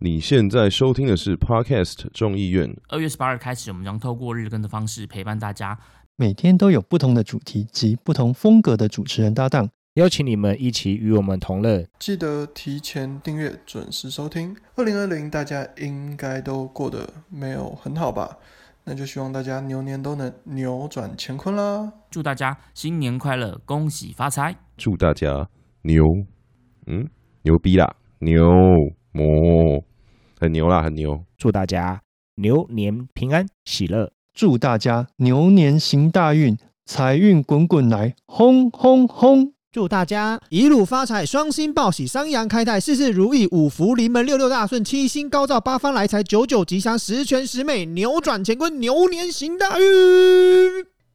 你现在收听的是 Podcast 众议院。二月十八日开始，我们将透过日更的方式陪伴大家。每天都有不同的主题及不同风格的主持人搭档，邀请你们一起与我们同乐。记得提前订阅，准时收听。二零二零，大家应该都过得没有很好吧？那就希望大家牛年都能扭转乾坤啦！祝大家新年快乐，恭喜发财！祝大家牛，嗯，牛逼啦，牛魔，很牛啦，很牛。祝大家牛年平安喜乐，祝大家牛年行大运，财运滚滚来，轰轰轰！祝大家一路发财，双星报喜，三阳开泰，事事如意，五福临门，六六大顺，七星高照，八方来财，九九吉祥，十全十美，扭转乾坤，牛年行大运。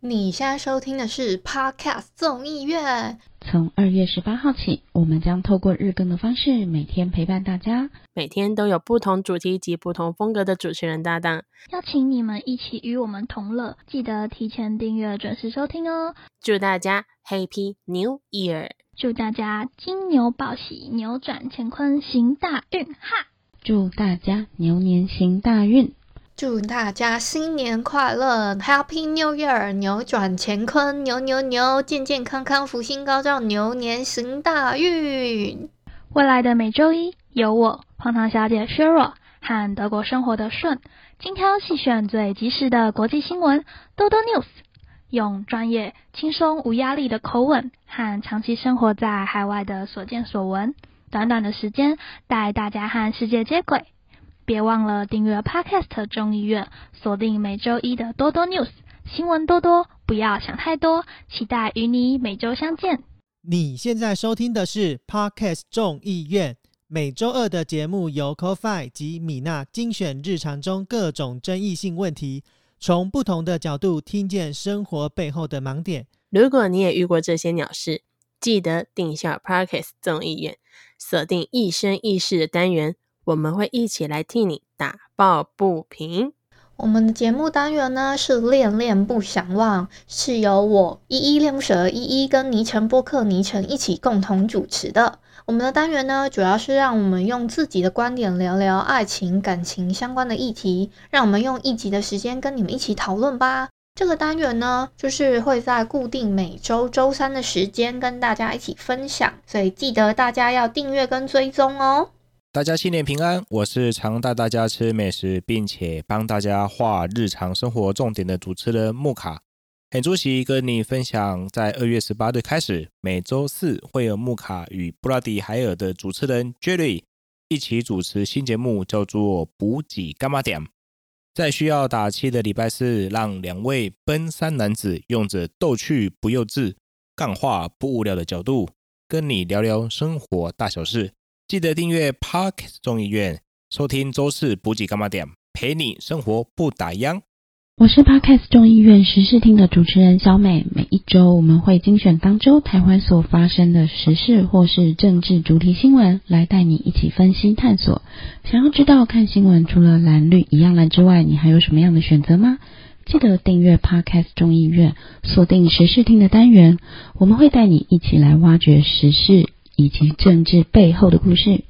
你现在收听的是 Podcast 综艺院。从二月十八号起，我们将透过日更的方式，每天陪伴大家。每天都有不同主题及不同风格的主持人搭档，邀请你们一起与我们同乐。记得提前订阅，准时收听哦。祝大家 Happy New Year！祝大家金牛报喜，扭转乾坤，行大运哈！祝大家牛年行大运！祝大家新年快乐，Happy New Year！扭转乾坤，牛牛牛，健健康康，福星高照，牛年行大运。未来的每周一，有我胖糖小姐削弱和德国生活的顺，精挑细选最及时的国际新闻，多多 news。用专业、轻松、无压力的口吻，和长期生活在海外的所见所闻，短短的时间带大家和世界接轨。别忘了订阅 Podcast 众议院，锁定每周一的多多 news 新闻多多，不要想太多，期待与你每周相见。你现在收听的是 Podcast 众议院，每周二的节目由 CoFi 及米娜精选日常中各种争议性问题。从不同的角度听见生活背后的盲点。如果你也遇过这些鸟事，记得定下 Podcast 众议院，锁定一生一世的单元，我们会一起来替你打抱不平。我们的节目单元呢是恋恋不想忘，是由我依依恋不舍依依跟倪晨播客倪晨一起共同主持的。我们的单元呢，主要是让我们用自己的观点聊聊爱情、感情相关的议题，让我们用一集的时间跟你们一起讨论吧。这个单元呢，就是会在固定每周周三的时间跟大家一起分享，所以记得大家要订阅跟追踪哦。大家新年平安，我是常带大家吃美食，并且帮大家画日常生活重点的主持人木卡。很出席跟你分享，在二月十八日开始，每周四会有木卡与布拉迪海尔的主持人 Jerry 一起主持新节目，叫做“补给干嘛点”。在需要打气的礼拜四，让两位奔三男子用着逗趣不幼稚、干话不无聊的角度，跟你聊聊生活大小事。记得订阅 Park 众议院，收听周四补给干嘛点，陪你生活不打烊。我是 Podcast 众议院时事厅的主持人小美。每一周我们会精选当周台湾所发生的时事或是政治主题新闻，来带你一起分析探索。想要知道看新闻除了蓝绿一样蓝之外，你还有什么样的选择吗？记得订阅 Podcast 众议院，锁定时事厅的单元，我们会带你一起来挖掘时事以及政治背后的故事。